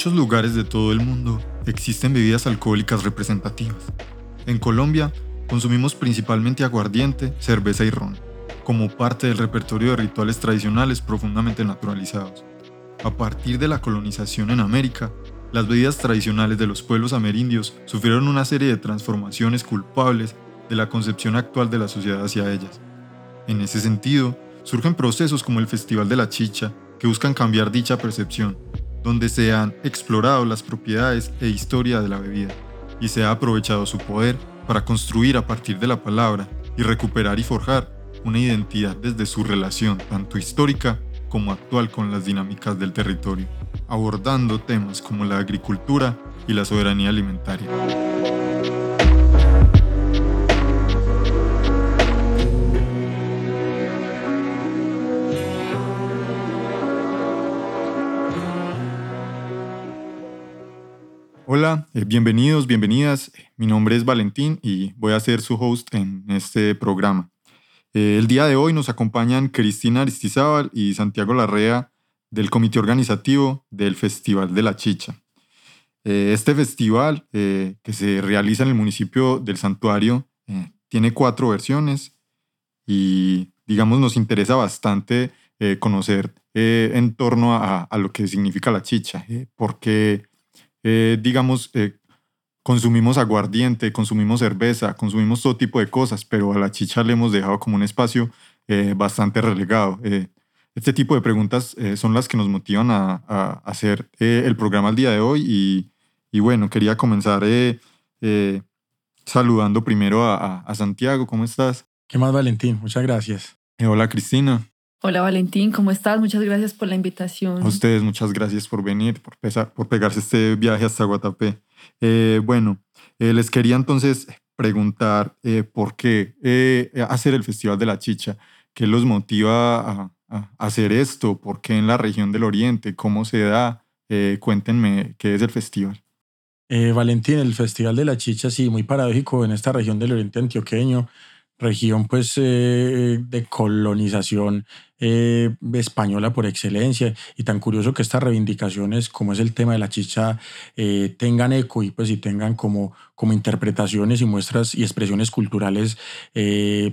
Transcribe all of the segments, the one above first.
muchos lugares de todo el mundo existen bebidas alcohólicas representativas. En Colombia consumimos principalmente aguardiente, cerveza y ron, como parte del repertorio de rituales tradicionales profundamente naturalizados. A partir de la colonización en América, las bebidas tradicionales de los pueblos amerindios sufrieron una serie de transformaciones culpables de la concepción actual de la sociedad hacia ellas. En ese sentido, surgen procesos como el Festival de la Chicha, que buscan cambiar dicha percepción, donde se han explorado las propiedades e historia de la bebida, y se ha aprovechado su poder para construir a partir de la palabra y recuperar y forjar una identidad desde su relación tanto histórica como actual con las dinámicas del territorio, abordando temas como la agricultura y la soberanía alimentaria. Hola, eh, bienvenidos, bienvenidas. Mi nombre es Valentín y voy a ser su host en este programa. Eh, el día de hoy nos acompañan Cristina Aristizábal y Santiago Larrea del comité organizativo del Festival de la Chicha. Eh, este festival, que se realiza en el municipio del Santuario, tiene cuatro versiones y, digamos, nos interesa bastante conocer en torno a, a, lo que significa la chicha, porque eh, digamos, eh, consumimos aguardiente, consumimos cerveza, consumimos todo tipo de cosas, pero a la chicha le hemos dejado como un espacio eh, bastante relegado. este tipo de preguntas son las que nos motivan a, a hacer el programa el día de hoy y, y bueno, quería comenzar saludando primero a, a, Santiago. ¿Cómo estás? ¿Qué más, Valentín? Muchas gracias. hola, Cristina. Hola Valentín, ¿cómo estás? Muchas gracias por la invitación. A ustedes, muchas gracias por venir, por, por pegarse este viaje hasta Guatapé. Eh, bueno, eh, les quería entonces preguntar eh, por qué hacer el Festival de la Chicha, qué los motiva a, a, hacer esto, por qué en la región del Oriente, cómo se da. cuéntenme qué es el festival. Valentín, el Festival de la Chicha, sí, muy paradójico en esta región del Oriente Antioqueño región pues eh, de colonización eh, española por excelencia y tan curioso que estas reivindicaciones como es el tema de la chicha eh, tengan eco y pues y tengan como, como interpretaciones y muestras y expresiones culturales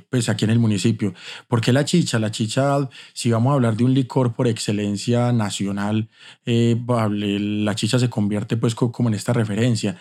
pues aquí en el municipio. ¿Por qué la chicha? La chicha, si vamos a hablar de un licor por excelencia nacional, la chicha se convierte pues como en esta referencia.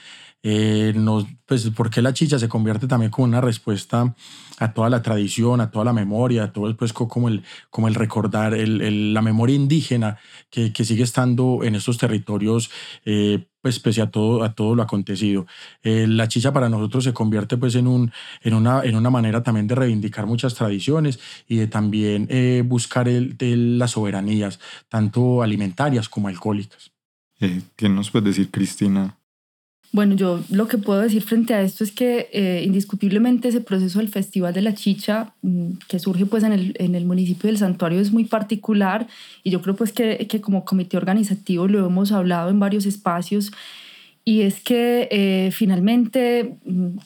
Eh, nos, pues, ¿Por qué la chicha se convierte también como una respuesta a toda la tradición, a toda la memoria, a todo pues, como, el, como el recordar el, la memoria indígena que, que, sigue estando en estos territorios, eh, pues pese a todo, a todo lo acontecido. Eh, la chicha para nosotros se convierte pues, en, un, en, una, en una manera también de reivindicar muchas tradiciones y de también buscar el, las soberanías, tanto alimentarias como alcohólicas. ¿Qué nos puede decir, Cristina, bueno, yo lo que puedo decir frente a esto es que eh, indiscutiblemente ese proceso del Festival de la Chicha mm, que surge pues en el, en el, municipio del Santuario es muy particular y yo creo pues que, que, como comité organizativo lo hemos hablado en varios espacios y es que eh, finalmente mm,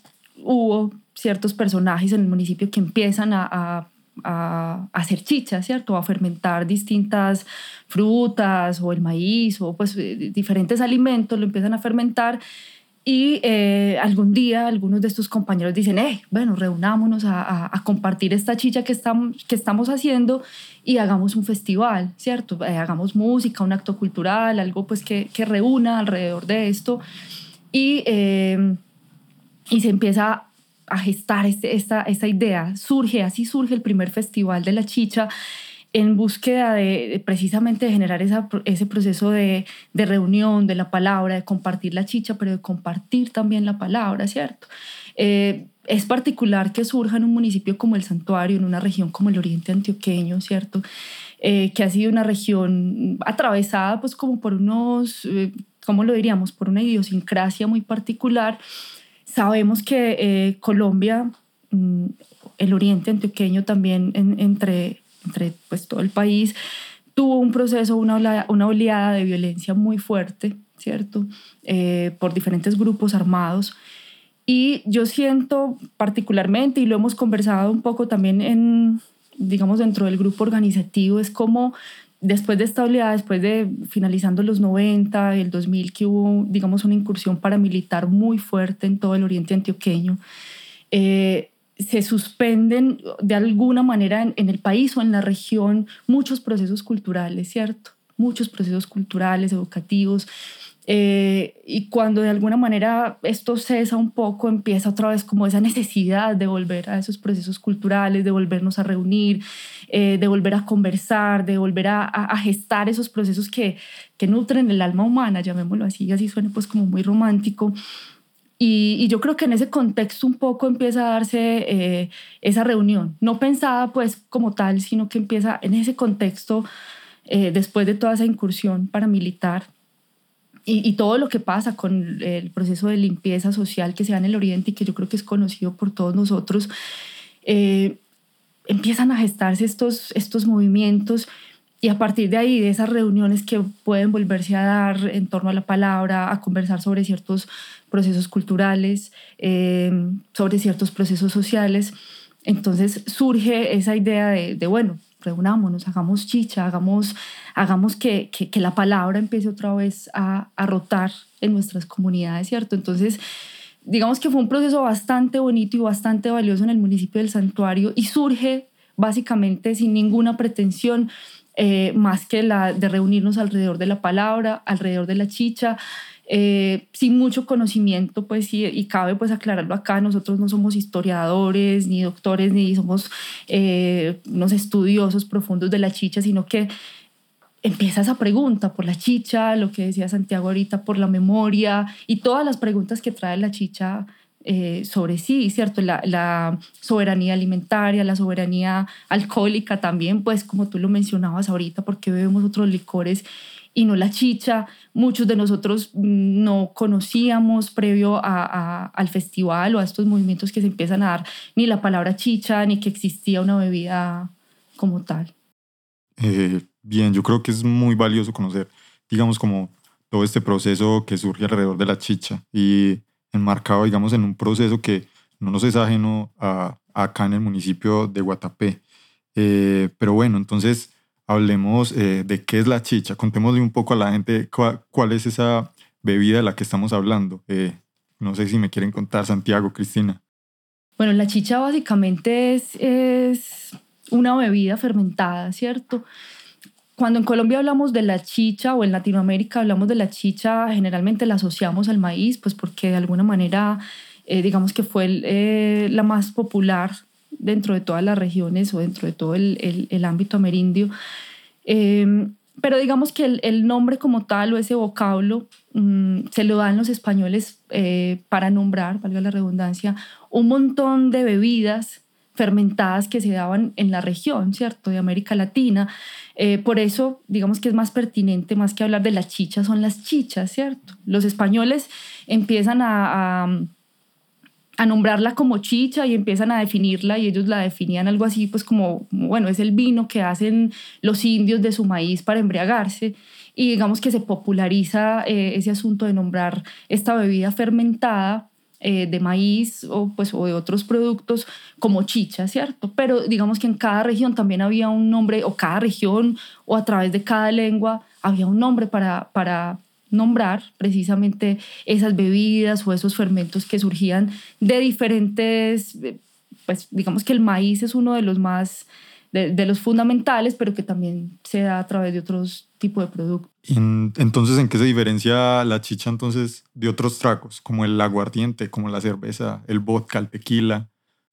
hubo ciertos personajes en el municipio que empiezan a, a a, hacer chicha, ¿cierto? A fermentar distintas frutas o el maíz o pues eh, diferentes alimentos, lo empiezan a fermentar y eh, algún día algunos de estos compañeros dicen, eh, bueno, reunámonos a, a, compartir esta chicha que estamos, que estamos haciendo y hagamos un festival, ¿cierto? Hagamos música, un acto cultural, algo pues que, que reúna alrededor de esto. Y, y se empieza a gestar este, esta, idea. Surge, así surge el primer festival de la chicha en búsqueda de, precisamente de generar ese proceso de, de, reunión de la palabra, de compartir la chicha, pero de compartir también la palabra, ¿cierto? Eh, es particular que surja en un municipio como el Santuario, en una región como el Oriente Antioqueño, ¿cierto? Eh, que ha sido una región atravesada pues como por unos, eh, ¿cómo lo diríamos? Por una idiosincrasia muy particular Sabemos que eh, Colombia, mm, el oriente antioqueño también entre, entre pues, todo el país, tuvo un proceso, una oleada, una oleada de violencia muy fuerte, ¿cierto? Eh, por diferentes grupos armados. Y yo siento particularmente, y lo hemos conversado un poco también en, digamos, dentro del grupo organizativo, es como después de esta oleada, después de finalizando los 90, el 2000, que hubo, digamos, una incursión paramilitar muy fuerte en todo el oriente antioqueño, eh, se suspenden de alguna manera en, el país o en la región muchos procesos culturales, ¿cierto? Muchos procesos culturales, educativos. Eh, y cuando de alguna manera esto cesa un poco, empieza otra vez como esa necesidad de volver a esos procesos culturales, de volvernos a reunir, eh, de volver a conversar, de volver a, gestar esos procesos que, que, nutren el alma humana, llamémoslo así, así suene pues como muy romántico. Y, yo creo que en ese contexto un poco empieza a darse eh, esa reunión, no pensada pues como tal, sino que empieza en ese contexto, eh, después de toda esa incursión paramilitar, y, todo lo que pasa con el proceso de limpieza social que se da en el Oriente y que yo creo que es conocido por todos nosotros, eh, empiezan a gestarse estos, estos movimientos y a partir de ahí, de esas reuniones que pueden volverse a dar en torno a la palabra, a conversar sobre ciertos procesos culturales, eh, sobre ciertos procesos sociales, entonces surge esa idea de, de, bueno, reunámonos, hagamos chicha, hagamos, hagamos que, que, que la palabra empiece otra vez a, a rotar en nuestras comunidades, ¿cierto? Entonces, digamos que fue un proceso bastante bonito y bastante valioso en el municipio del santuario y surge básicamente sin ninguna pretensión eh, más que la de reunirnos alrededor de la palabra, alrededor de la chicha, eh, sin mucho conocimiento, pues, y, y, cabe pues aclararlo acá, nosotros no somos historiadores, ni doctores, ni somos eh, unos estudiosos profundos de la chicha, sino que empieza esa pregunta por la chicha, lo que decía Santiago ahorita, por la memoria y todas las preguntas que trae la chicha eh, sobre sí, ¿cierto? La, soberanía alimentaria, la soberanía alcohólica también, pues como tú lo mencionabas ahorita, porque bebemos otros licores y no la chicha. Muchos de nosotros no conocíamos previo a, al festival o a estos movimientos que se empiezan a dar ni la palabra chicha, ni que existía una bebida como tal. Eh, bien, yo creo que es muy valioso conocer, digamos, como todo este proceso que surge alrededor de la chicha y enmarcado, digamos, en un proceso que no nos es ajeno a, acá en el municipio de Guatapé. Eh, pero bueno, entonces hablemos eh, de qué es la chicha. Contémosle un poco a la gente cuál, es esa bebida de la que estamos hablando. no sé si me quieren contar, Santiago, Cristina. Bueno, la chicha básicamente es, es una bebida fermentada, ¿cierto? Cuando en Colombia hablamos de la chicha o en Latinoamérica hablamos de la chicha, generalmente la asociamos al maíz, pues porque de alguna manera, eh, digamos que fue eh, la más popular dentro de todas las regiones o dentro de todo el, el, ámbito amerindio. Em, pero digamos que el, nombre como tal o ese vocablo mm, se lo dan los españoles eh, para nombrar, valga la redundancia, un montón de bebidas fermentadas que se daban en la región, ¿cierto? De América Latina. Eh, por eso, digamos que es más pertinente, más que hablar de las chichas, son las chichas, ¿cierto? Los españoles empiezan a, nombrarla como chicha y empiezan a definirla y ellos la definían algo así, pues como, bueno, es el vino que hacen los indios de su maíz para embriagarse y digamos que se populariza eh, ese asunto de nombrar esta bebida fermentada eh, de maíz o, pues, o de otros productos como chicha, ¿cierto? Pero digamos que en cada región también había un nombre, o cada región, o a través de cada lengua, había un nombre para, para nombrar precisamente esas bebidas o esos fermentos que surgían de diferentes, pues digamos que el maíz es uno de los más de, los fundamentales, pero que también se da a través de otros tipos de productos. Entonces, ¿en qué se diferencia la chicha entonces de otros tragos, como el aguardiente, como la cerveza, el vodka, el tequila?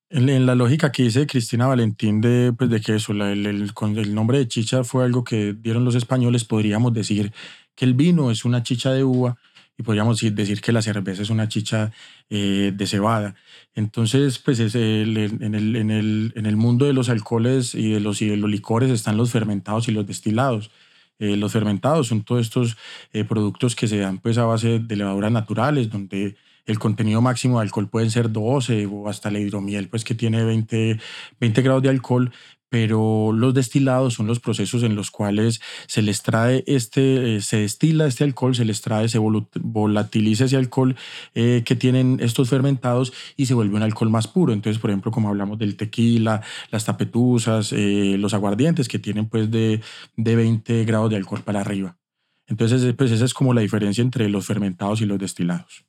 En, la lógica que dice Cristina Valentín de, pues de que eso, el, el, el nombre de chicha fue algo que dieron los españoles, podríamos decir que el vino es una chicha de uva y podríamos decir que la cerveza es una chicha eh, de cebada. Entonces, pues es en, el, en, el, en, el, mundo de los alcoholes y de los, y de los licores están los fermentados y los destilados. Eh, los fermentados son todos estos eh, productos que se dan pues a base de levaduras naturales, donde el contenido máximo de alcohol puede ser 12 o hasta la hidromiel, pues que tiene 20, 20 grados de alcohol, pero los destilados son los procesos en los cuales se les trae este, eh, se destila este alcohol, se les trae, se volatiliza ese alcohol eh, que tienen estos fermentados y se vuelve un alcohol más puro. Entonces, por ejemplo, como hablamos del tequila, las tapetuzas, eh, los aguardientes que tienen pues de, de 20 grados de alcohol para arriba. Entonces, pues esa es como la diferencia entre los fermentados y los destilados.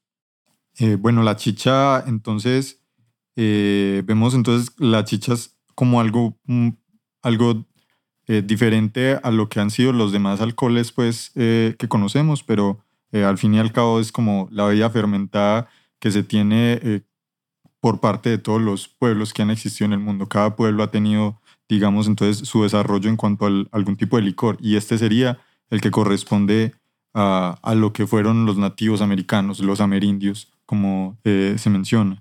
bueno, la chicha, entonces, vemos entonces las chichas como algo, mm, algo eh, diferente a lo que han sido los demás alcoholes pues, eh, que conocemos, pero eh, al fin y al cabo es como la bebida fermentada que se tiene por parte de todos los pueblos que han existido en el mundo. Cada pueblo ha tenido, digamos, entonces su desarrollo en cuanto a algún tipo de licor y este sería el que corresponde a, a lo que fueron los nativos americanos, los amerindios, como se menciona.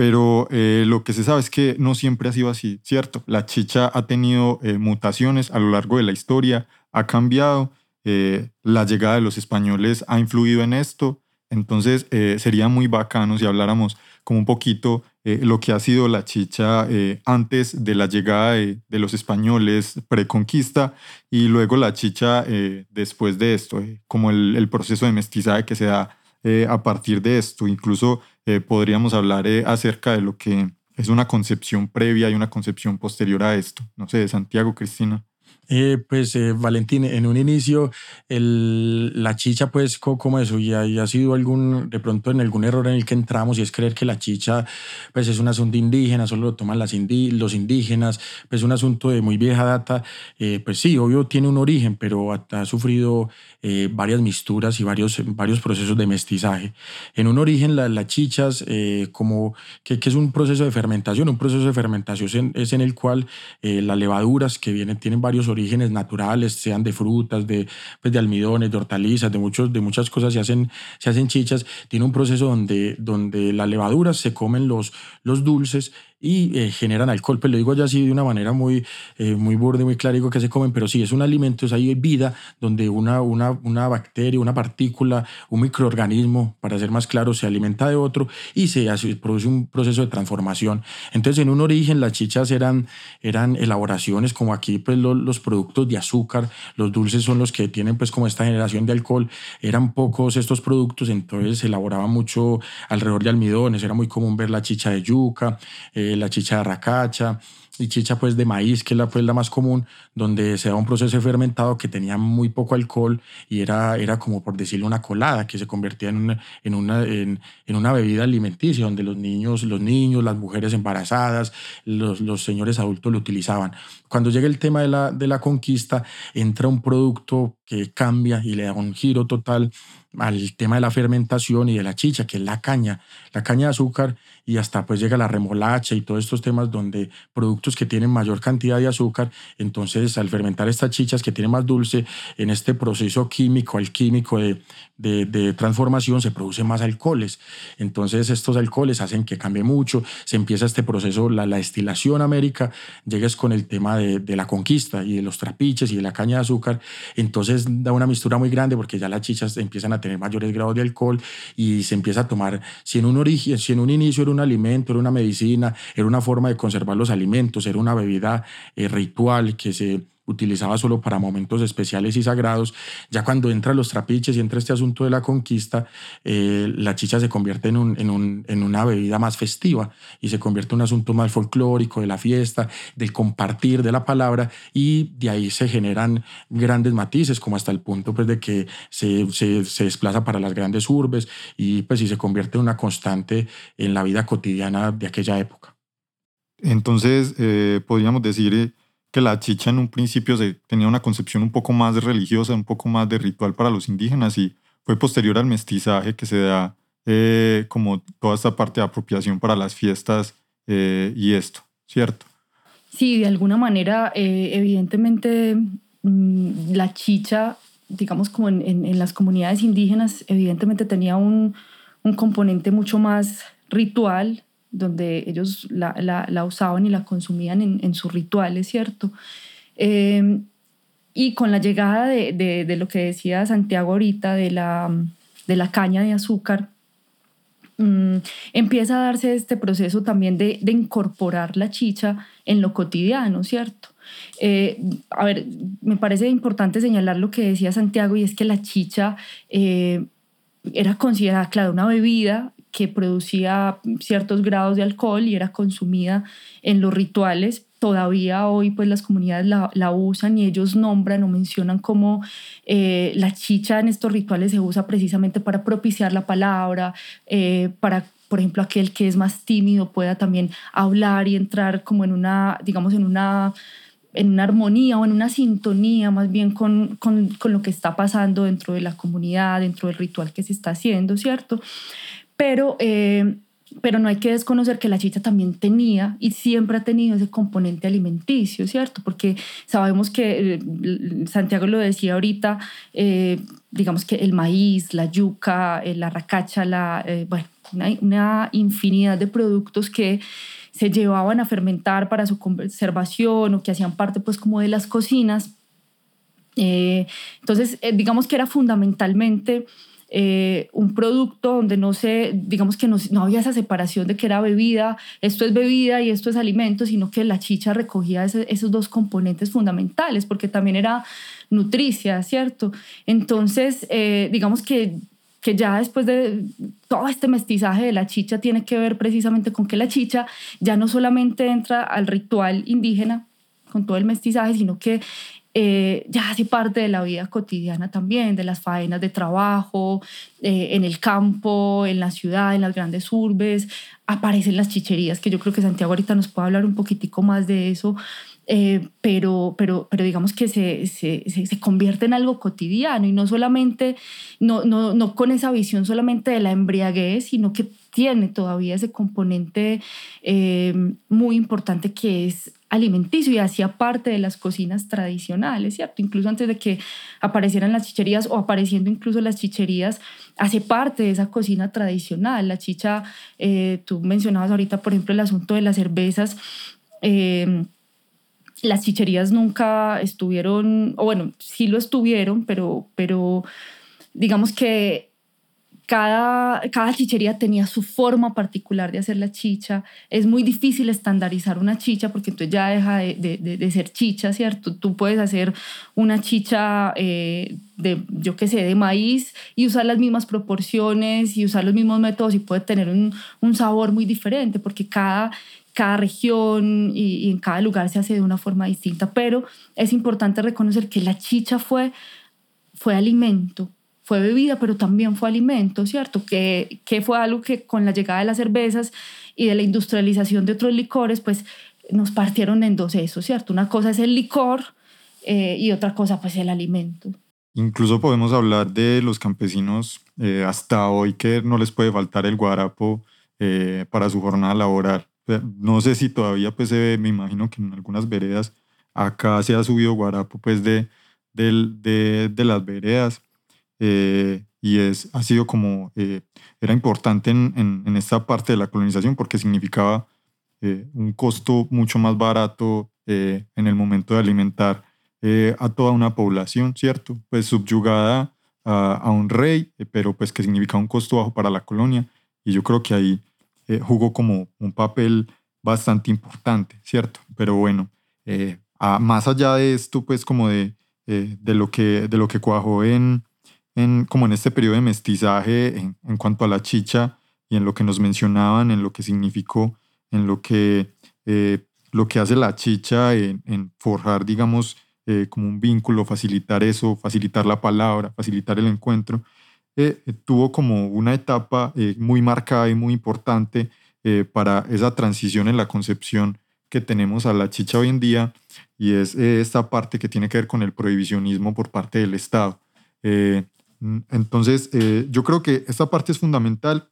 Pero eh, lo que se sabe es que no siempre ha sido así, ¿cierto? La chicha ha tenido eh, mutaciones a lo largo de la historia, ha cambiado, eh, la llegada de los españoles ha influido en esto, entonces sería muy bacano si habláramos como un poquito lo que ha sido la chicha antes de la llegada de, los españoles preconquista y luego la chicha después de esto, como el, el, proceso de mestizaje que se da a partir de esto. Incluso eh, podríamos hablar eh, acerca de lo que es una concepción previa y una concepción posterior a esto. No sé, Santiago, Cristina. Eh, pues eh, Valentín, en un inicio el, la chicha, pues como eso, y ha, sido algún, de pronto en algún error en el que entramos y es creer que la chicha pues es un asunto indígena, solo lo toman los indígenas, pues es un asunto de muy vieja data, eh, pues sí, obvio tiene un origen, pero ha, sufrido varias misturas y varios, varios procesos de mestizaje. En un origen la, las chichas, como que, que, es un proceso de fermentación, un proceso de fermentación es en el cual las levaduras que vienen, tienen varios orígenes, orígenes naturales, sean de frutas, de, pues de almidones, de hortalizas, de, muchos, de muchas cosas, se hacen, se hacen chichas, tiene un proceso donde, donde las levaduras se comen los, los dulces y eh, generan alcohol. Pues lo digo ya así de una manera muy, eh, muy burde, muy clarico que se comen, pero sí, es un alimento, es ahí vida donde una, una, una bacteria, una partícula, un microorganismo, para ser más claro, se alimenta de otro y se produce un proceso de transformación. Entonces, en un origen, las chichas eran, eran elaboraciones como aquí, pues los productos de azúcar, los dulces son los que tienen pues como esta generación de alcohol, eran pocos estos productos, entonces se elaboraba mucho alrededor de almidones, era muy común ver la chicha de yuca, eh, la chicha de racacha y chicha pues de maíz, que es la, pues, la más común, donde se da un proceso de fermentado que tenía muy poco alcohol y era, era como por decirlo una colada que se convertía en una, en una, en, una bebida alimenticia donde los niños, los niños, las mujeres embarazadas, los, los señores adultos lo utilizaban. Cuando llega el tema de la, de la conquista, entra un producto que cambia y le da un giro total al tema de la fermentación y de la chicha, que es la caña, la caña de azúcar, y hasta pues llega la remolacha y todos estos temas donde productos que tienen mayor cantidad de azúcar, entonces al fermentar estas chichas que tienen más dulce, en este proceso químico, alquímico de, de, transformación se producen más alcoholes. Entonces estos alcoholes hacen que cambie mucho, se empieza este proceso, la, la destilación América, llegues con el tema de, de la conquista y de los trapiches y de la caña de azúcar, entonces da una mistura muy grande porque ya las chichas empiezan a tener mayores grados de alcohol y se empieza a tomar, si en un origen, si en un inicio era un alimento, era una medicina, era una forma de conservar los alimentos, era una bebida eh, ritual que se utilizaba solo para momentos especiales y sagrados. Ya cuando entran los trapiches y entra este asunto de la conquista, eh, la chicha se convierte en, un, en, un, en, una bebida más festiva y se convierte en un asunto más folclórico de la fiesta, del compartir de la palabra y de ahí se generan grandes matices como hasta el punto pues, de que se, se, se desplaza para las grandes urbes y pues y se convierte en una constante en la vida cotidiana de aquella época. Entonces, eh, podríamos decir eh, que la chicha en un principio se tenía una concepción un poco más religiosa, un poco más de ritual para los indígenas y fue posterior al mestizaje que se da eh, como toda esta parte de apropiación para las fiestas eh, y esto, ¿cierto? Sí, de alguna manera, eh, evidentemente mm, la chicha, digamos como en, en, las comunidades indígenas, evidentemente tenía un, un componente mucho más ritual, donde ellos la, la, la usaban y la consumían en, en sus rituales, ¿cierto? Eh, y con la llegada de, de, de, lo que decía Santiago ahorita, de la, de la caña de azúcar, mm, empieza a darse este proceso también de, de, incorporar la chicha en lo cotidiano, ¿cierto? Eh, a ver, me parece importante señalar lo que decía Santiago y es que la chicha eh, era considerada, claro, una bebida que producía ciertos grados de alcohol y era consumida en los rituales. Todavía hoy pues las comunidades la, usan y ellos nombran o mencionan como eh, la chicha en estos rituales se usa precisamente para propiciar la palabra, eh, para por ejemplo aquel que es más tímido pueda también hablar y entrar como en una, digamos, en una en una armonía o en una sintonía más bien con, con, con, lo que está pasando dentro de la comunidad, dentro del ritual que se está haciendo, ¿cierto? Pero, eh, pero no hay que desconocer que la chicha también tenía y siempre ha tenido ese componente alimenticio, ¿cierto? Porque sabemos que, eh, Santiago lo decía ahorita, eh, digamos que el maíz, la yuca, la racacha, la, bueno, una, una infinidad de productos que se llevaban a fermentar para su conservación o que hacían parte pues como de las cocinas. entonces, digamos que era fundamentalmente eh, un producto donde no se, digamos que no, no, había esa separación de que era bebida, esto es bebida y esto es alimento, sino que la chicha recogía esos dos componentes fundamentales, porque también era nutricia, ¿cierto? Entonces, eh, digamos que que ya después de todo este mestizaje de la chicha tiene que ver precisamente con que la chicha ya no solamente entra al ritual indígena con todo el mestizaje, sino que eh, ya hace parte de la vida cotidiana también, de las faenas de trabajo, eh, en el campo, en la ciudad, en las grandes urbes, aparecen las chicherías, que yo creo que Santiago ahorita nos puede hablar un poquitico más de eso, eh, pero, pero, pero digamos que se, se, se, convierte en algo cotidiano y no solamente, no, no, no con esa visión solamente de la embriaguez, sino que tiene todavía ese componente muy importante que es alimenticio y hacía parte de las cocinas tradicionales, ¿cierto? Incluso antes de que aparecieran las chicherías o apareciendo incluso las chicherías, hace parte de esa cocina tradicional. La chicha, eh, tú mencionabas ahorita, por ejemplo, el asunto de las cervezas. Eh, las chicherías nunca estuvieron, o bueno, sí lo estuvieron, pero, pero digamos que cada, cada chichería tenía su forma particular de hacer la chicha. Es muy difícil estandarizar una chicha porque entonces ya deja de, de, ser chicha, ¿cierto? Tú puedes hacer una chicha eh, de, yo qué sé, de maíz y usar las mismas proporciones y usar los mismos métodos y puede tener un, un sabor muy diferente porque cada, cada región y, y en cada lugar se hace de una forma distinta. Pero es importante reconocer que la chicha fue, fue alimento fue bebida, pero también fue alimento, ¿cierto? Que, que fue algo que con la llegada de las cervezas y de la industrialización de otros licores, pues nos partieron en dos eso, ¿cierto? Una cosa es el licor eh, y otra cosa pues el alimento. Incluso podemos hablar de los campesinos eh, hasta hoy que no les puede faltar el guarapo eh, para su jornada laboral. No sé si todavía pues se ve, me imagino que en algunas veredas acá se ha subido guarapo pues de, de, de las veredas eh, y es, ha sido como, eh, era importante en, en, esta parte de la colonización porque significaba eh, un costo mucho más barato en el momento de alimentar a toda una población, ¿cierto? Pues subyugada a, a un rey, pero pues que significaba un costo bajo para la colonia y yo creo que ahí jugó como un papel bastante importante, ¿cierto? Pero bueno, más allá de esto, pues como de, de, lo, que, de lo que cuajó en, en, como en este periodo de mestizaje en, en, cuanto a la chicha y en lo que nos mencionaban, en lo que significó, en lo que, eh, lo que hace la chicha en, en forjar, digamos, eh, como un vínculo, facilitar eso, facilitar la palabra, facilitar el encuentro, eh, tuvo como una etapa muy marcada y muy importante para esa transición en la concepción que tenemos a la chicha hoy en día y es esta parte que tiene que ver con el prohibicionismo por parte del Estado. Mm, entonces, eh, yo creo que esta parte es fundamental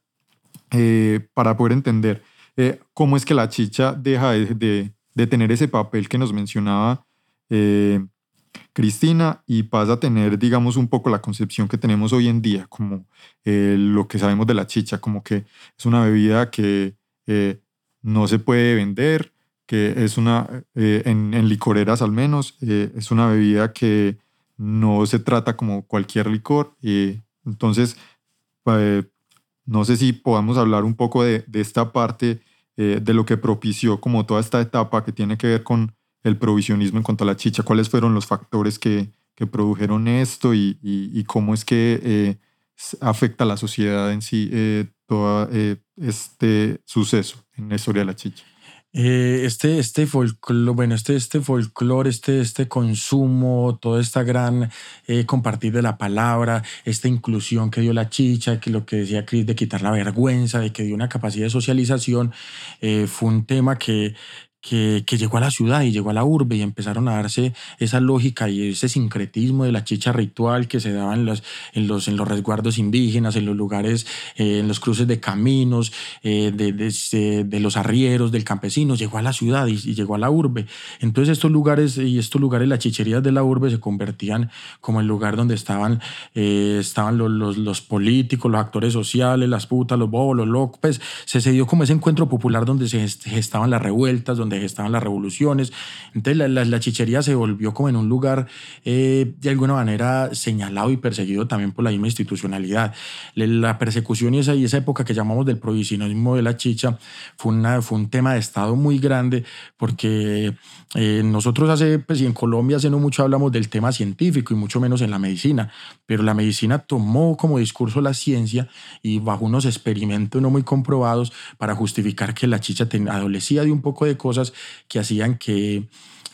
eh, para poder entender eh, cómo es que la chicha deja de, tener ese papel que nos mencionaba Cristina y pasa a tener, digamos, un poco la concepción que tenemos hoy en día, como lo que sabemos de la chicha, como que es una bebida que no se puede vender, que es una, en, licoreras al menos, es una bebida que no se trata como cualquier licor. y entonces, eh, no sé si podamos hablar un poco de, esta parte, eh, de lo que propició como toda esta etapa que tiene que ver con el provisionismo en cuanto a la chicha, cuáles fueron los factores que, que produjeron esto y, y, cómo es que eh, afecta a la sociedad en sí eh, todo este suceso en la historia de la chicha. Eh, este, este folclore, bueno, este, este folclore, este, este consumo, toda esta gran eh, compartir de la palabra, esta inclusión que dio la chicha, que lo que decía Chris de quitar la vergüenza, de que dio una capacidad de socialización, eh, fue un tema que, que, llegó a la ciudad y llegó a la urbe y empezaron a darse esa lógica y ese sincretismo de la chicha ritual que se daba en los, en los, en los resguardos indígenas, en los lugares, eh, en los cruces de caminos, eh, de, de, los arrieros, del campesino, llegó a la ciudad y, llegó a la urbe. Entonces estos lugares y estos lugares, las chicherías de la urbe se convertían como el lugar donde estaban, eh, estaban los, los, los, políticos, los actores sociales, las putas, los bobos, los locos, pues, se, se dio como ese encuentro popular donde se gestaban las revueltas, donde donde estaban las revoluciones. Entonces la, chichería se volvió como en un lugar eh, de alguna manera señalado y perseguido también por la misma institucionalidad. La persecución y esa, y esa época que llamamos del provisionismo de la chicha fue, una, fue un tema de Estado muy grande porque eh, nosotros hace, pues y en Colombia hace no mucho hablamos del tema científico y mucho menos en la medicina, pero la medicina tomó como discurso la ciencia y bajo unos experimentos no muy comprobados para justificar que la chicha adolecía de un poco de cosas que hacían que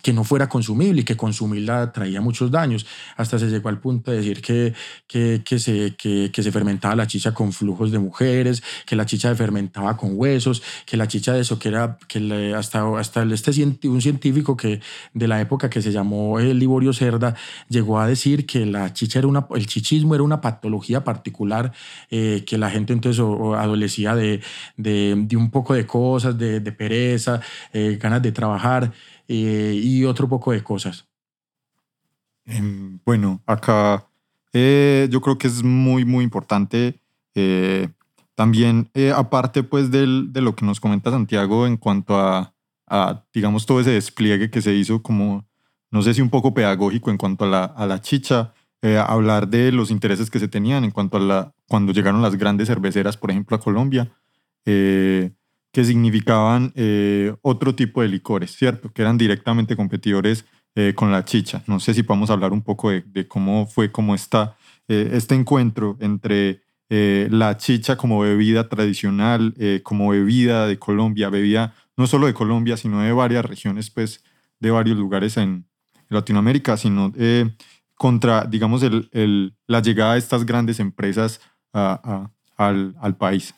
que no fuera consumible y que consumirla traía muchos daños. Hasta se llegó al punto de decir que, que, que se, que, se fermentaba la chicha con flujos de mujeres, que la chicha se fermentaba con huesos, que la chicha de eso, que era que hasta, hasta este, un científico que de la época que se llamó el Liborio Cerda llegó a decir que la chicha era una, el chichismo era una patología particular, eh, que la gente entonces adolecía de, de, de, un poco de cosas, de, de pereza, eh, ganas de trabajar. Eh, y otro poco de cosas. Em, bueno, acá eh, yo creo que es muy, muy importante eh, también, aparte pues del, de lo que nos comenta Santiago en cuanto a, a, digamos, todo ese despliegue que se hizo como, no sé si un poco pedagógico en cuanto a la, a la chicha, hablar de los intereses que se tenían en cuanto a la, cuando llegaron las grandes cerveceras, por ejemplo, a Colombia. Eh, que significaban eh, otro tipo de licores, ¿cierto? Que eran directamente competidores eh, con la chicha. No sé si podemos hablar un poco de, cómo fue como está eh, este encuentro entre la chicha como bebida tradicional, como bebida de Colombia, bebida no solo de Colombia, sino de varias regiones, pues de varios lugares en Latinoamérica, sino contra, digamos, la llegada de estas grandes empresas al, al país.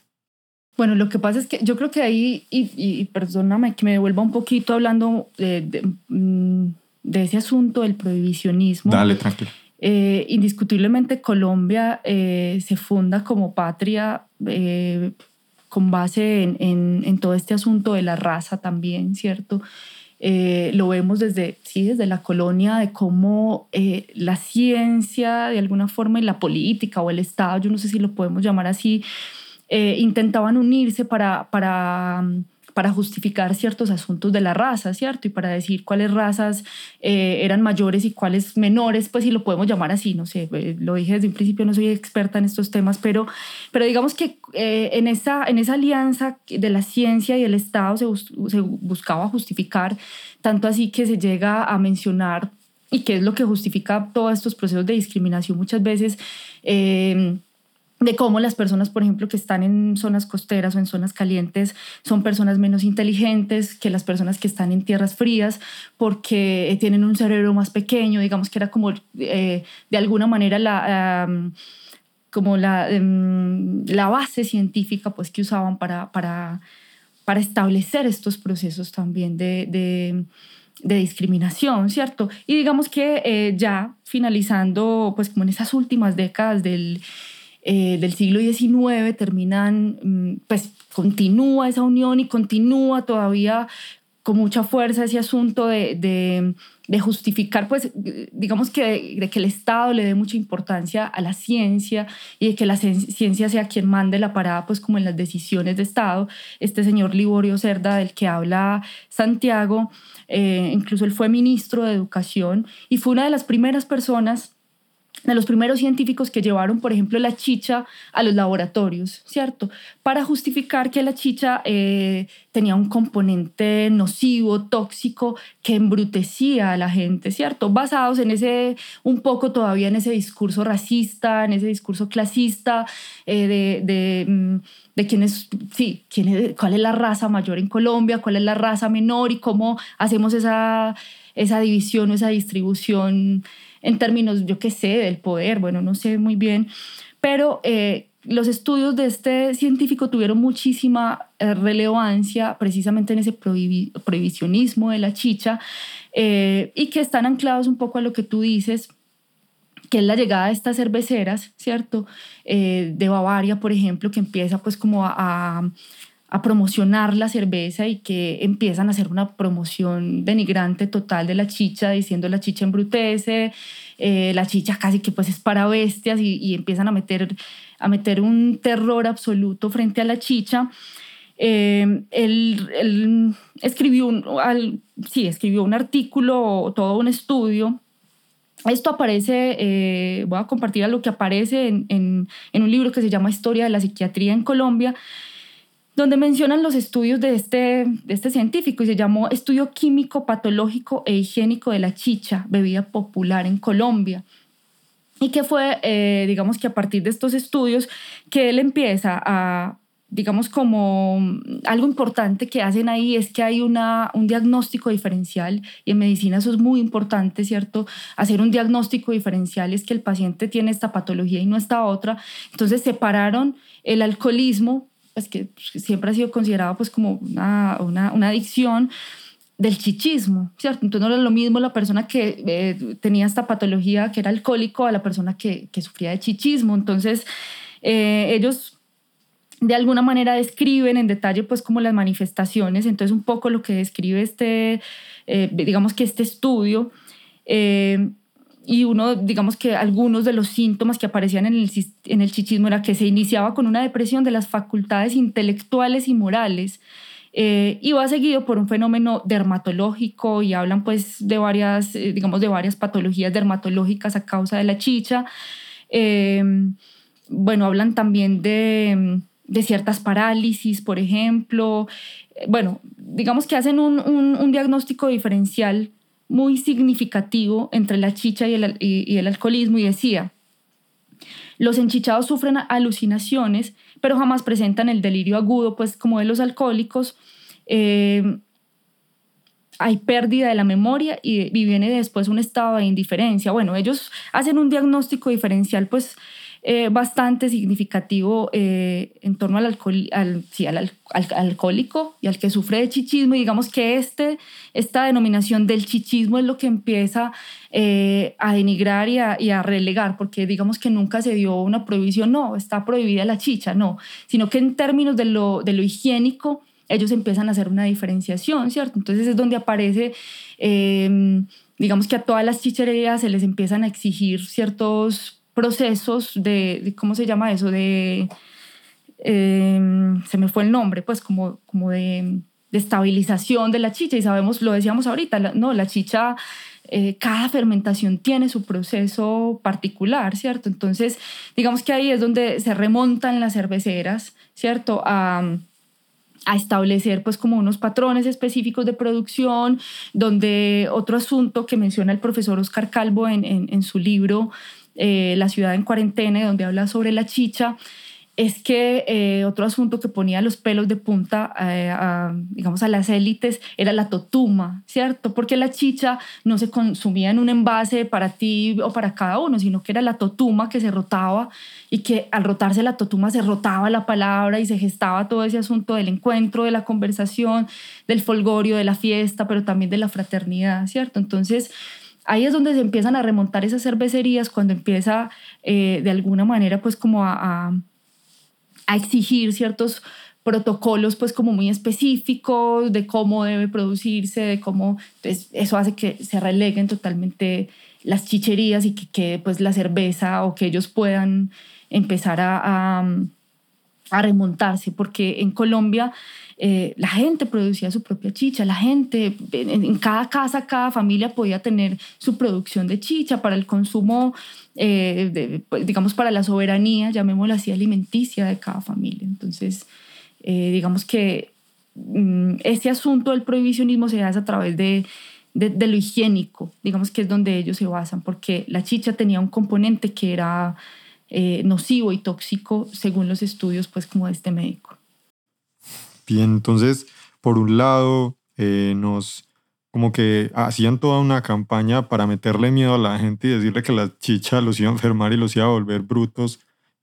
Bueno, lo que pasa es que yo creo que ahí, y, perdóname que me devuelva un poquito hablando de, mm, ese asunto del prohibicionismo. Dale, tranquilo. Eh, indiscutiblemente Colombia eh, se funda como patria eh, con base en, en, todo este asunto de la raza también, ¿cierto? lo vemos desde, sí, desde la colonia, de cómo la ciencia, de alguna forma, y la política o el Estado, yo no sé si lo podemos llamar así, eh, intentaban unirse para, para, para justificar ciertos asuntos de la raza, ¿cierto? Y para decir cuáles razas eh, eran mayores y cuáles menores, pues si lo podemos llamar así, no sé, eh, lo dije desde un principio, no soy experta en estos temas, pero, pero digamos que en, esa, en esa alianza de la ciencia y el Estado se, se buscaba justificar, tanto así que se llega a mencionar y qué es lo que justifica todos estos procesos de discriminación muchas veces de cómo las personas, por ejemplo, que están en zonas costeras o en zonas calientes son personas menos inteligentes que las personas que están en tierras frías porque eh, tienen un cerebro más pequeño, digamos que era como eh, de alguna manera la, como la, em, la base científica pues, que usaban para, para, para establecer estos procesos también de, de discriminación, ¿cierto? Y digamos que eh, ya finalizando, pues como en esas últimas décadas del, eh, del siglo XIX terminan, mm, pues continúa esa unión y continúa todavía con mucha fuerza ese asunto de, de, justificar, pues digamos que de, que el Estado le dé mucha importancia a la ciencia y de que la ciencia sea quien mande la parada, pues como en las decisiones de Estado. Este señor Liborio Cerda, del que habla Santiago, eh, incluso él fue ministro de Educación y fue una de las primeras personas de los primeros científicos que llevaron, por ejemplo, la chicha a los laboratorios, ¿cierto? Para justificar que la chicha eh, tenía un componente nocivo, tóxico, que embrutecía a la gente, ¿cierto? Basados en ese, un poco todavía en ese discurso racista, en ese discurso clasista, eh, de, de, mm, de quién es, sí, quién es, cuál es la raza mayor en Colombia, cuál es la raza menor y cómo hacemos esa, esa división o esa distribución en términos, yo qué sé, del poder, bueno, no sé muy bien, pero eh, los estudios de este científico tuvieron muchísima eh, relevancia precisamente en ese prohibicionismo de la chicha eh, y que están anclados un poco a lo que tú dices, que es la llegada de estas cerveceras, ¿cierto? de Bavaria, por ejemplo, que empieza pues como a promocionar la cerveza y que empiezan a hacer una promoción denigrante total de la chicha, diciendo la chicha embrutece, eh, la chicha casi que pues es para bestias y, empiezan a meter, a meter un terror absoluto frente a la chicha. Eh, él, escribió, un, sí, escribió un artículo, todo un estudio. Esto aparece, eh, voy a compartir a lo que aparece en un libro que se llama Historia de la Psiquiatría en Colombia, donde mencionan los estudios de este, de este científico y se llamó Estudio Químico, Patológico e Higiénico de la Chicha, bebida popular en Colombia. Y que fue, eh, digamos que a partir de estos estudios, que él empieza a, digamos como algo importante que hacen ahí es que hay una, un diagnóstico diferencial y en medicina eso es muy importante, ¿cierto? Hacer un diagnóstico diferencial es que el paciente tiene esta patología y no esta otra. Entonces separaron el alcoholismo pues que siempre ha sido considerado pues como una, una, una adicción del chichismo, ¿cierto? Entonces no era lo mismo la persona que eh, tenía esta patología que era alcohólico a la persona que, que sufría de chichismo. Entonces eh, ellos de alguna manera describen en detalle pues como las manifestaciones, entonces un poco lo que describe este, eh, digamos que este estudio y uno, digamos que algunos de los síntomas que aparecían en el, en el chichismo era que se iniciaba con una depresión de las facultades intelectuales y morales. Eh, y va seguido por un fenómeno dermatológico y hablan pues de varias, eh, digamos, de varias patologías dermatológicas a causa de la chicha. Eh, bueno, hablan también de, de, ciertas parálisis, por ejemplo. Bueno, digamos que hacen un, un, un diagnóstico diferencial muy significativo entre la chicha y el, y, el alcoholismo y decía, los enchichados sufren alucinaciones, pero jamás presentan el delirio agudo, pues como de los alcohólicos. Eh, hay pérdida de la memoria y, y, viene después un estado de indiferencia. Bueno, ellos hacen un diagnóstico diferencial, pues eh, bastante significativo eh, en torno al, alcohol, al, sí, al, alcohólico y al que sufre de chichismo. Y digamos que este, esta denominación del chichismo es lo que empieza eh, a denigrar y a, y a, relegar, porque digamos que nunca se dio una prohibición, no, está prohibida la chicha, no, sino que en términos de lo, de lo higiénico, ellos empiezan a hacer una diferenciación, ¿cierto? Entonces es donde aparece digamos que a todas las chicherías se les empiezan a exigir ciertos procesos de, ¿cómo se llama eso? De, em, se me fue el nombre, pues como, como de, de, estabilización de la chicha y sabemos, lo decíamos ahorita, no, la chicha, eh, cada fermentación tiene su proceso particular, ¿cierto? Entonces, digamos que ahí es donde se remontan las cerveceras, ¿cierto? A, a establecer pues como unos patrones específicos de producción, donde otro asunto que menciona el profesor Oscar Calvo en, en, en su libro eh, la ciudad en cuarentena, donde habla sobre la chicha, es que eh, otro asunto que ponía los pelos de punta, eh, a, digamos, a las élites era la totuma, ¿cierto? Porque la chicha no se consumía en un envase para ti o para cada uno, sino que era la totuma que se rotaba y que al rotarse la totuma se rotaba la palabra y se gestaba todo ese asunto del encuentro, de la conversación, del folgorio, de la fiesta, pero también de la fraternidad, ¿cierto? Entonces, ahí es donde se empiezan a remontar esas cervecerías, cuando empieza eh, de alguna manera pues como a, exigir ciertos protocolos pues como muy específicos de cómo debe producirse, de cómo, entonces eso hace que se releguen totalmente las chicherías y que quede pues la cerveza o que ellos puedan empezar a remontarse, porque en Colombia eh, la gente producía su propia chicha, la gente, en, cada casa, cada familia podía tener su producción de chicha para el consumo, eh, pues, digamos, para la soberanía, llamémoslo así, alimenticia de cada familia. Entonces, eh, digamos que mm, este asunto del prohibicionismo se hace a través de, de, lo higiénico, digamos que es donde ellos se basan, porque la chicha tenía un componente que era nocivo y tóxico según los estudios, pues, como de este médico. Bien, entonces, por un lado, eh, nos como que hacían toda una campaña para meterle miedo a la gente y decirle que la chicha los iba a enfermar y los iba a volver brutos,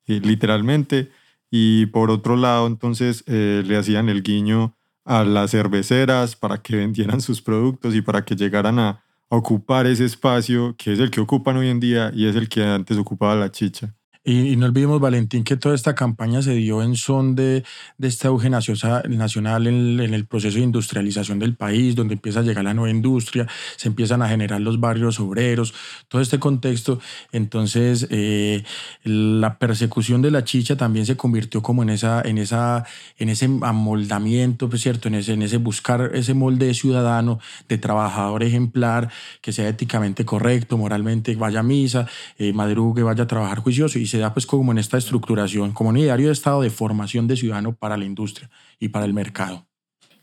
eh, literalmente. Y por otro lado, entonces eh, le hacían el guiño a las cerveceras para que vendieran sus productos y para que llegaran a ocupar ese espacio que es el que ocupan hoy en día y es el que antes ocupaba la chicha. Y, no olvidemos, Valentín, que toda esta campaña se dio en son de, de este auge nacional en, en, el proceso de industrialización del país, donde empieza a llegar la nueva industria, se empiezan a generar los barrios obreros, todo este contexto. Entonces, eh, la persecución de la chicha también se convirtió como en, esa, en, esa, en ese amoldamiento, pues, ¿cierto? En ese, en ese buscar ese molde de ciudadano, de trabajador ejemplar, que sea éticamente correcto, moralmente, vaya a misa, eh, madrugue, vaya a trabajar juicioso. Y se da pues como en esta estructuración, como un ideario de estado de formación de ciudadano para la industria y para el mercado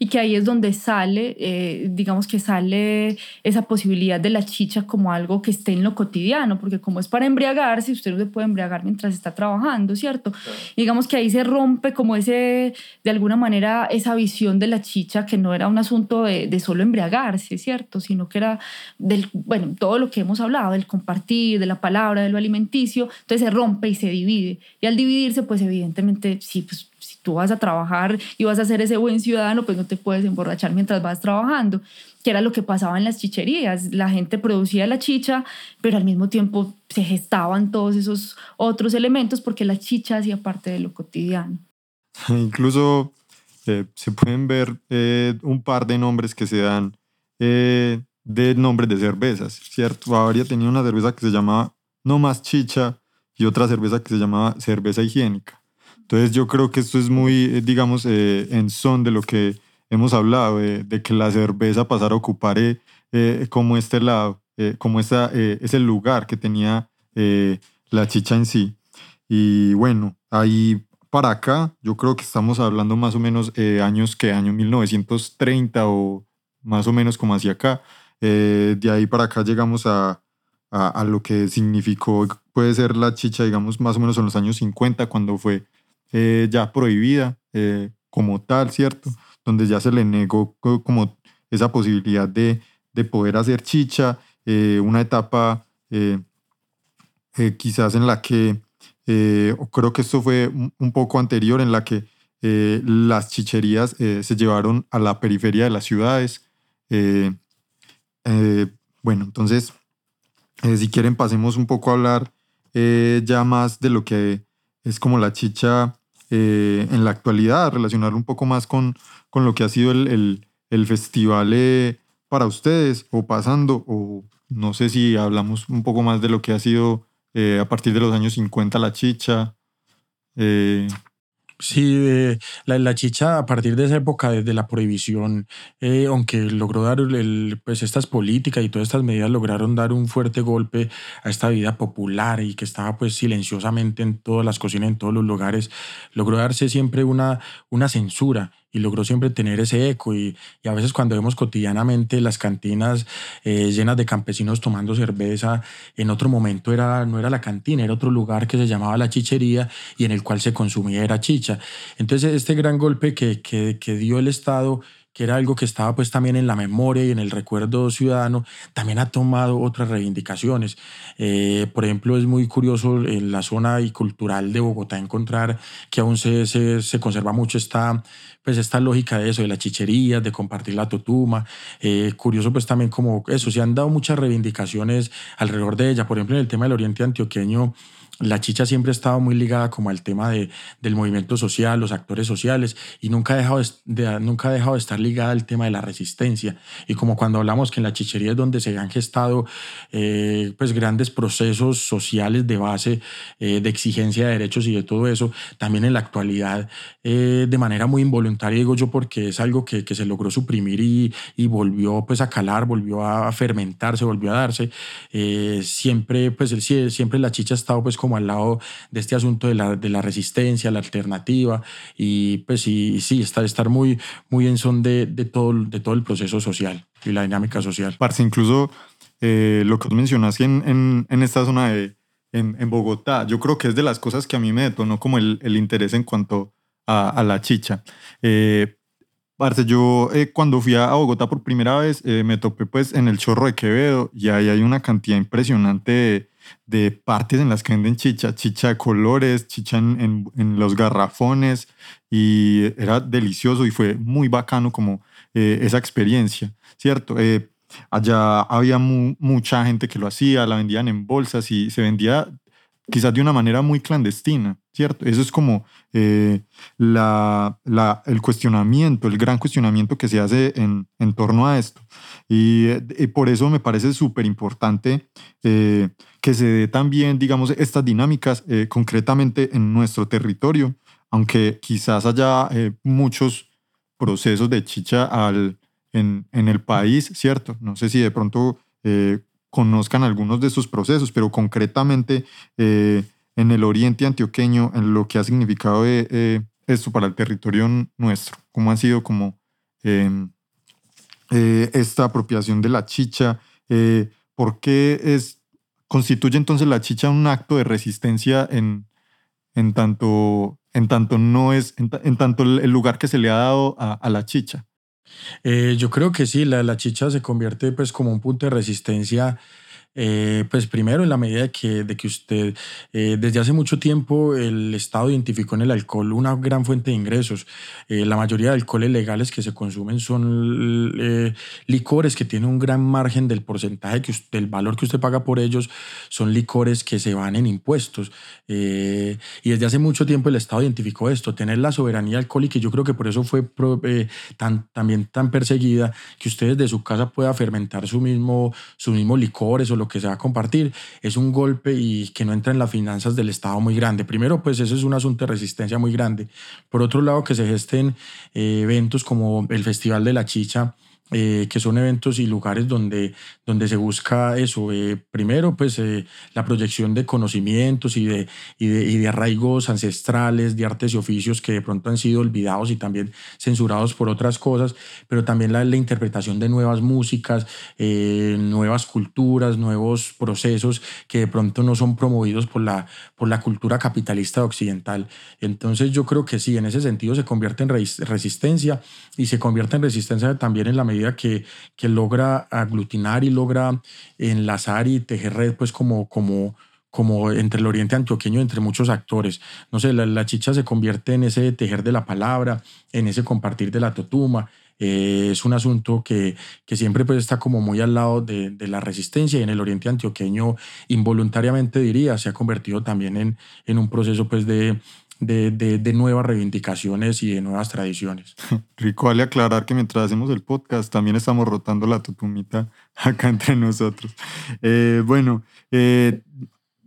y que ahí es donde sale, eh, digamos que sale esa posibilidad de la chicha como algo que esté en lo cotidiano, porque como es para embriagarse, usted no se puede embriagar mientras está trabajando, ¿cierto? digamos que ahí se rompe como ese, de alguna manera, esa visión de la chicha que no era un asunto de, de solo embriagarse, ¿cierto? Sino que era del, bueno, todo lo que hemos hablado, del compartir, de la palabra, de lo alimenticio, entonces se rompe y se divide. Y al dividirse, pues evidentemente, sí, pues tú vas a trabajar y vas a ser ese buen ciudadano, pues no te puedes emborrachar mientras vas trabajando, que era lo que pasaba en las chicherías. La gente producía la chicha, pero al mismo tiempo se gestaban todos esos otros elementos porque la chicha hacía parte de lo cotidiano. Incluso eh, se pueden ver eh, un par de nombres que se dan eh, de nombres de cervezas, ¿cierto? Bavaria tenía una cerveza que se llamaba No Más Chicha y otra cerveza que se llamaba Cerveza Higiénica. Entonces yo creo que esto es muy, eh, digamos, eh, en son de lo que hemos hablado, de que la cerveza pasara a ocupar eh, como este lado, como esta, ese lugar que tenía la chicha en sí. Y bueno, ahí para acá, yo creo que estamos hablando más o menos años que año 1930 o más o menos como hacia acá. de ahí para acá llegamos a, a, a, lo que significó, puede ser la chicha, digamos, más o menos en los años 50, cuando fue eh, ya prohibida eh, como tal, ¿cierto? Donde ya se le negó como esa posibilidad de, de poder hacer chicha, eh, una etapa quizás en la que, creo que esto fue un poco anterior, en la que las chicherías se llevaron a la periferia de las ciudades. bueno, entonces, si quieren, pasemos un poco a hablar ya más de lo que es como la chicha eh, en la actualidad, relacionar un poco más con, con lo que ha sido el, el, el festival eh, para ustedes o pasando, o no sé si hablamos un poco más de lo que ha sido eh, a partir de los años 50 la chicha. Sí, la, la, chicha a partir de esa época, desde la prohibición, aunque logró dar el, pues estas políticas y todas estas medidas lograron dar un fuerte golpe a esta vida popular y que estaba pues silenciosamente en todas las cocinas, en todos los lugares, logró darse siempre una, una censura y logró siempre tener ese eco y, a veces cuando vemos cotidianamente las cantinas eh, llenas de campesinos tomando cerveza, en otro momento era, no era la cantina, era otro lugar que se llamaba la chichería y en el cual se consumía era chicha. Entonces este gran golpe que, que, que dio el Estado que era algo que estaba pues también en la memoria y en el recuerdo ciudadano, también ha tomado otras reivindicaciones. Eh, por ejemplo, es muy curioso en la zona y cultural de Bogotá encontrar que aún se, se, se conserva mucho esta, pues esta lógica de eso, de la chichería, de compartir la totuma. Eh, curioso pues también como eso, se han dado muchas reivindicaciones alrededor de ella. Por ejemplo, en el tema del oriente antioqueño, la chicha siempre ha estado muy ligada como al tema de, del movimiento social, los actores sociales, y nunca ha, dejado de, nunca ha dejado de estar ligada al tema de la resistencia. Y como cuando hablamos que en la chichería es donde se han gestado eh, pues grandes procesos sociales de base, eh, de exigencia de derechos y de todo eso, también en la actualidad, eh, de manera muy involuntaria, digo yo, porque es algo que, que se logró suprimir y, y, volvió pues a calar, volvió a fermentarse, volvió a darse. siempre, pues siempre la chicha ha estado pues como al lado de este asunto de la, de la resistencia, la alternativa, y pues sí, sí estar, estar muy, muy en son de, de, todo, de todo el proceso social y la dinámica social. Parce, incluso eh, lo que tú mencionas en, en, en esta zona de, en, en, Bogotá, yo creo que es de las cosas que a mí me detonó como el, el interés en cuanto a, a la chicha. Eh, Parce, yo eh, cuando fui a Bogotá por primera vez eh, me topé pues en el Chorro de Quevedo y ahí hay una cantidad impresionante de, de partes en las que venden chicha, chicha de colores, chicha en, en, los garrafones y era delicioso y fue muy bacano como eh, esa experiencia, ¿cierto? Eh, allá había mucha gente que lo hacía, la vendían en bolsas y se vendía quizás de una manera muy clandestina, ¿cierto? Eso es como eh, la, la, el cuestionamiento, el gran cuestionamiento que se hace en, en torno a esto. Y, y, por eso me parece súper importante eh, que se dé también, digamos, estas dinámicas eh, concretamente en nuestro territorio, aunque quizás haya eh, muchos procesos de chicha al, en, en, el país, ¿cierto? No sé si de pronto eh, conozcan algunos de estos procesos, pero concretamente en el oriente antioqueño, en lo que ha significado esto para el territorio nuestro, cómo ha sido como em, esta apropiación de la chicha, por qué es constituye entonces la chicha un acto de resistencia en, en, tanto, en tanto no es, en, tanto el lugar que se le ha dado a, la chicha. Eh, yo creo que sí, la, la chicha se convierte pues como un punto de resistencia eh, pues primero, en la medida de que, de que usted, eh, desde hace mucho tiempo, el Estado identificó en el alcohol una gran fuente de ingresos. Eh, la mayoría de alcoholes legales que se consumen son eh, licores que tienen un gran margen del porcentaje, que usted, del valor que usted paga por ellos, son licores que se van en impuestos. Eh, y desde hace mucho tiempo el Estado identificó esto, tener la soberanía alcohólica, y yo creo que por eso fue pro, tan, también tan perseguida, que usted desde su casa pueda fermentar su mismo, su mismo licores o lo que se va a compartir, es un golpe y que no entra en las finanzas del Estado muy grande. Primero, pues eso es un asunto de resistencia muy grande. Por otro lado, que se gesten eh, eventos como el Festival de la Chicha, eh, que son eventos y lugares donde, donde se busca eso. Eh, primero, pues eh, la proyección de conocimientos y de, y, de, y de arraigos ancestrales, de artes y oficios que de pronto han sido olvidados y también censurados por otras cosas, pero también la, la interpretación de nuevas músicas, eh, nuevas culturas, nuevos procesos que de pronto no son promovidos por la, por la cultura capitalista occidental. Entonces yo creo que sí, en ese sentido se convierte en resistencia y se convierte en resistencia también en la medida que, que logra aglutinar y logra enlazar y tejer red, pues como, como, como entre el oriente antioqueño, entre muchos actores. No sé, la, la, chicha se convierte en ese tejer de la palabra, en ese compartir de la totuma. Eh, es un asunto que, que, siempre pues está como muy al lado de, de, la resistencia y en el oriente antioqueño involuntariamente diría, se ha convertido también en, en un proceso pues de, de, de, de, nuevas reivindicaciones y de nuevas tradiciones. Rico, vale aclarar que mientras hacemos el podcast también estamos rotando la tutumita acá entre nosotros. Eh, bueno, eh,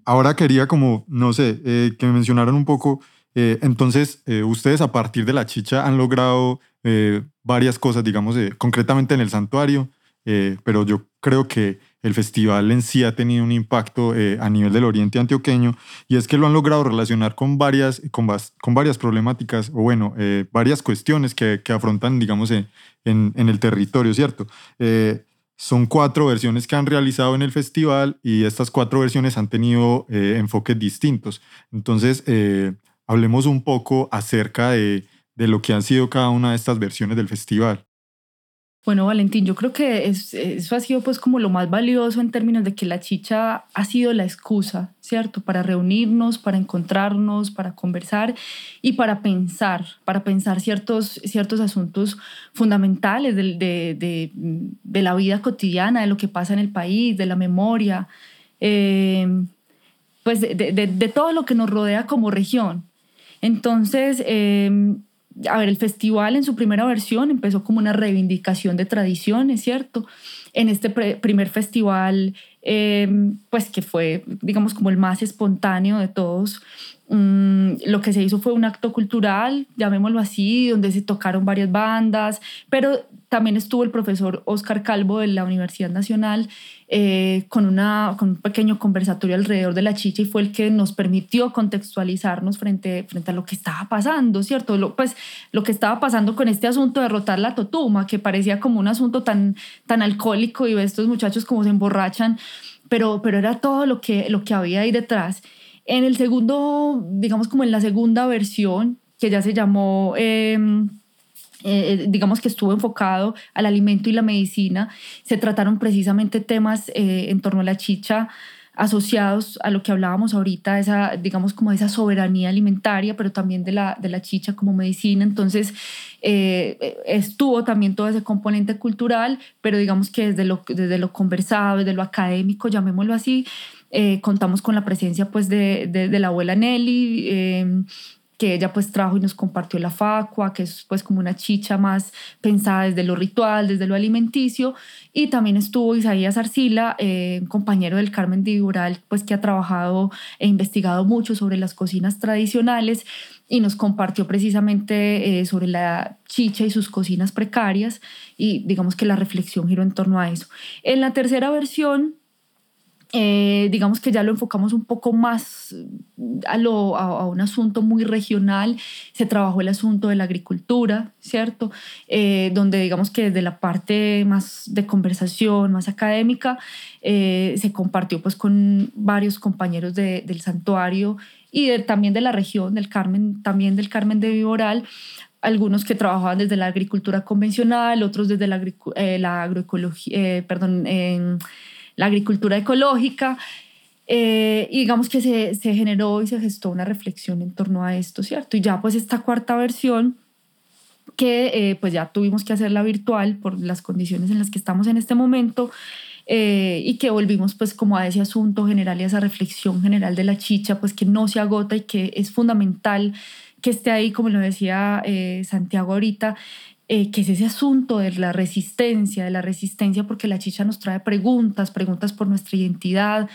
ahora quería como, no sé, eh, que me mencionaran un poco, entonces ustedes a partir de la chicha han logrado varias cosas, digamos, concretamente en el santuario, pero yo creo que el festival en sí ha tenido un impacto eh, a nivel del oriente antioqueño y es que lo han logrado relacionar con varias, con, varias problemáticas o bueno, eh, varias cuestiones que, que, afrontan, digamos, en, en, el territorio, ¿cierto? Eh, son cuatro versiones que han realizado en el festival y estas cuatro versiones han tenido enfoques distintos. Entonces, hablemos un poco acerca de, de lo que han sido cada una de estas versiones del festival. Bueno, Valentín, yo creo que es, eso ha sido pues como lo más valioso en términos de que la chicha ha sido la excusa, ¿cierto? Para reunirnos, para encontrarnos, para conversar y para pensar, para pensar ciertos, ciertos asuntos fundamentales de, de, de, de la vida cotidiana, de lo que pasa en el país, de la memoria. Eh, pues de, todo lo que nos rodea como región. Entonces, em, a ver, el festival en su primera versión empezó como una reivindicación de tradiciones, ¿cierto? En este primer festival, em, pues que fue, digamos, como el más espontáneo de todos, Mm, lo que se hizo fue un acto cultural, llamémoslo así, donde se tocaron varias bandas, pero también estuvo el profesor Oscar Calvo de la Universidad Nacional eh, con, una, con un pequeño conversatorio alrededor de la chicha y fue el que nos permitió contextualizarnos frente, frente a lo que estaba pasando, ¿cierto? Lo, pues lo que estaba pasando con este asunto de rotar la totuma, que parecía como un asunto tan, tan alcohólico y estos muchachos como se emborrachan, pero, pero era todo lo que, lo que había ahí detrás. En el segundo, digamos como en la segunda versión, que ya se llamó, em, eh, digamos que estuvo enfocado al alimento y la medicina, se trataron precisamente temas eh, en torno a la chicha asociados a lo que hablábamos ahorita, esa, digamos como esa soberanía alimentaria, pero también de la, de la chicha como medicina. Entonces, eh, estuvo también todo ese componente cultural, pero digamos que desde lo, desde lo conversado, desde lo académico, llamémoslo así, eh, contamos con la presencia pues de, de, la abuela Nelly, em, que ella pues trajo y nos compartió la facua, que es pues como una chicha más pensada desde lo ritual, desde lo alimenticio. Y también estuvo Isaías Arcila, eh, compañero del Carmen de pues que ha trabajado e investigado mucho sobre las cocinas tradicionales y nos compartió precisamente eh, sobre la chicha y sus cocinas precarias y digamos que la reflexión giró en torno a eso. En la tercera versión eh, digamos que ya lo enfocamos un poco más a, lo, a, un asunto muy regional. Se trabajó el asunto de la agricultura, ¿cierto? Eh, donde digamos que desde la parte más de conversación, más académica, eh, se compartió pues con varios compañeros del santuario y también de la región del Carmen, también del Carmen de Viboral, algunos que trabajaban desde la agricultura convencional, otros desde la, la agroecología, perdón, en la agricultura ecológica. Eh, y digamos que se, se, generó y se gestó una reflexión en torno a esto, ¿cierto? Y ya pues esta cuarta versión que eh, pues ya tuvimos que hacerla virtual por las condiciones en las que estamos en este momento eh, y que volvimos pues como a ese asunto general y a esa reflexión general de la chicha pues que no se agota y que es fundamental que esté ahí como lo decía Santiago ahorita eh, que es ese asunto de la resistencia, de la resistencia porque la chicha nos trae preguntas, preguntas por nuestra identidad,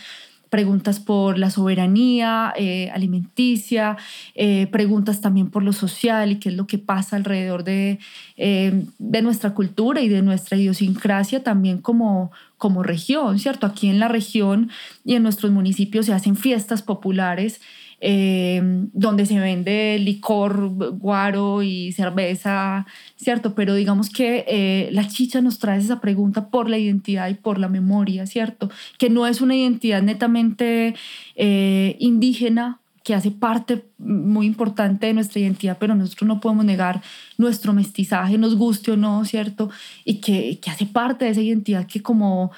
preguntas por la soberanía eh, alimenticia, eh, preguntas también por lo social y qué es lo que pasa alrededor de, de nuestra cultura y de nuestra idiosincrasia también como, como región, ¿cierto? Aquí en la región y en nuestros municipios se hacen fiestas populares eh, donde se vende licor, guaro y cerveza, ¿cierto? Pero digamos que eh, la chicha nos trae esa pregunta por la identidad y por la memoria, ¿cierto? Que no es una identidad netamente eh, indígena, que hace parte muy importante de nuestra identidad, pero nosotros no podemos negar nuestro mestizaje, nos guste o no, ¿cierto? Y que, que hace parte de esa identidad que como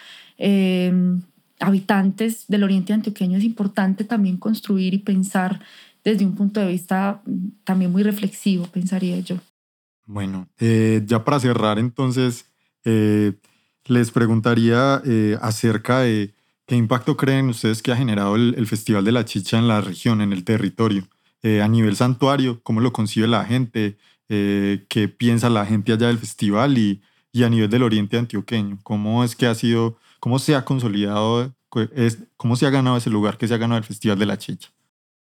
habitantes del oriente antioqueño es importante también construir y pensar desde un punto de vista mm, también muy reflexivo, pensaría yo. Bueno, eh, ya para cerrar entonces, eh, les preguntaría eh, acerca de qué impacto creen ustedes que ha generado el, Festival de la Chicha en la región, en el territorio, a nivel santuario, cómo lo concibe la gente, qué piensa la gente allá del festival y, y a nivel del oriente antioqueño, cómo es que ha sido ¿Cómo se ha consolidado, cómo se ha ganado ese lugar que se ha ganado el Festival de la Chicha?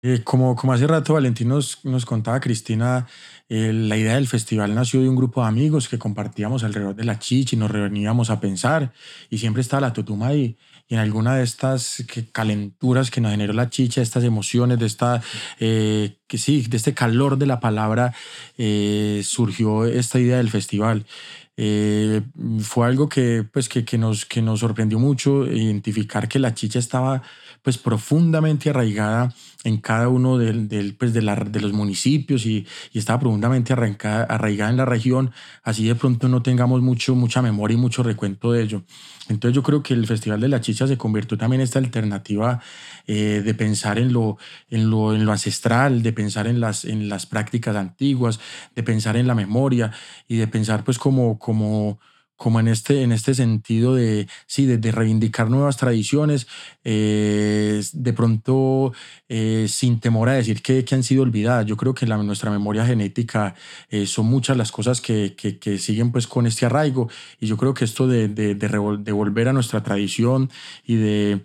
Eh, como, como hace rato Valentín nos, nos contaba, Cristina, eh, la idea del festival nació de un grupo de amigos que compartíamos alrededor de la chicha y nos reuníamos a pensar y siempre estaba la tutuma ahí. Y en alguna de estas calenturas que nos generó la chicha, estas emociones, de, esta, eh, que sí, de este calor de la palabra, surgió esta idea del festival. Eh, fue algo que, pues, que, que, nos, que nos sorprendió mucho identificar que la chicha estaba pues, profundamente arraigada en cada uno del, pues, de, la, de, los municipios y, y estaba profundamente arraigada, arraigada en la región, así de pronto no tengamos mucho, mucha memoria y mucho recuento de ello. Entonces yo creo que el Festival de la Chicha se convirtió también en esta alternativa eh, de pensar en lo, en, lo, en lo ancestral, de pensar en las, en las prácticas antiguas, de pensar en la memoria y de pensar pues como, como, como en este, en este sentido de, sí, de, reivindicar nuevas tradiciones, eh, de pronto eh, sin temor a decir que, que, han sido olvidadas. Yo creo que la, nuestra memoria genética son muchas las cosas que, que, siguen pues con este arraigo y yo creo que esto de, de, de volver a nuestra tradición y de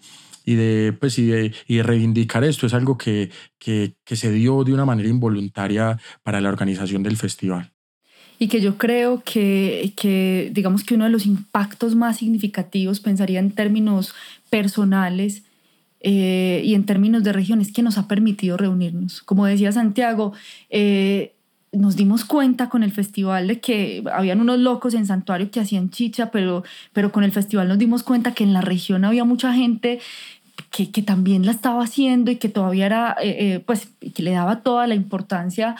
y de, pues, y de, y de reivindicar esto es algo que, que, que, se dio de una manera involuntaria para la organización del festival y que yo creo que, que, digamos que uno de los impactos más significativos, pensaría en términos personales eh, y en términos de regiones, que nos ha permitido reunirnos. Como decía Santiago, eh, nos dimos cuenta con el festival de que habían unos locos en Santuario que hacían chicha, pero, pero con el festival nos dimos cuenta que en la región había mucha gente que, que también la estaba haciendo y que todavía era, eh, pues, que le daba toda la importancia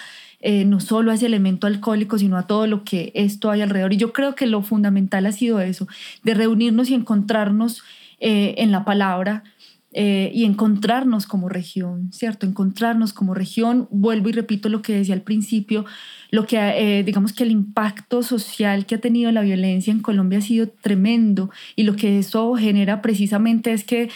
eh, no solo a ese elemento alcohólico, sino a todo lo que esto hay alrededor. Y yo creo que lo fundamental ha sido eso, de reunirnos y encontrarnos eh, en la palabra. Eh, y encontrarnos como región, ¿cierto? Encontrarnos como región, vuelvo y repito lo que decía al principio, lo que, digamos que el impacto social que ha tenido la violencia en Colombia ha sido tremendo y lo que eso genera precisamente es que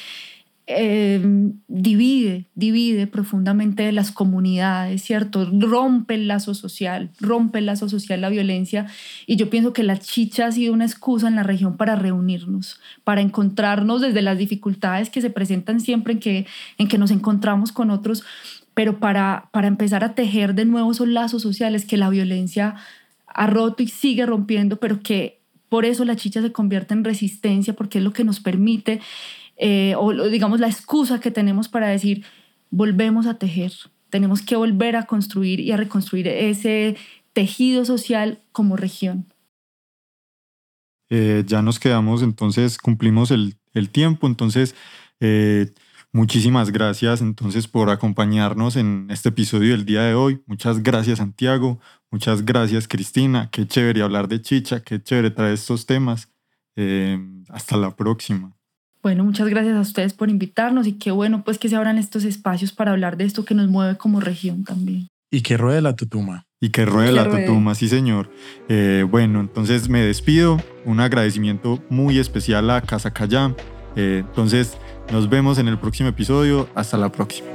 Em, divide, divide profundamente las comunidades, ¿cierto? Rompe el lazo social, rompe el lazo social la violencia y yo pienso que la chicha ha sido una excusa en la región para reunirnos, para encontrarnos desde las dificultades que se presentan siempre en que, en que nos encontramos con otros, pero para, para empezar a tejer de nuevo esos lazos sociales que la violencia ha roto y sigue rompiendo, pero que por eso la chicha se convierte en resistencia, porque es lo que nos permite eh, o digamos la excusa que tenemos para decir, volvemos a tejer, tenemos que volver a construir y a reconstruir ese tejido social como región. Eh, ya nos quedamos, entonces cumplimos el, el tiempo, entonces eh, muchísimas gracias entonces por acompañarnos en este episodio del día de hoy. Muchas gracias Santiago, muchas gracias Cristina, qué chévere hablar de chicha, qué chévere traer estos temas. hasta la próxima. Bueno, muchas gracias a ustedes por invitarnos y qué bueno pues que se abran estos espacios para hablar de esto que nos mueve como región también. Y que ruede la tutuma. Y que ruede la tutuma, sí señor. Eh, bueno, entonces me despido. Un agradecimiento muy especial a Casa Cayam. Eh, entonces nos vemos en el próximo episodio. Hasta la próxima.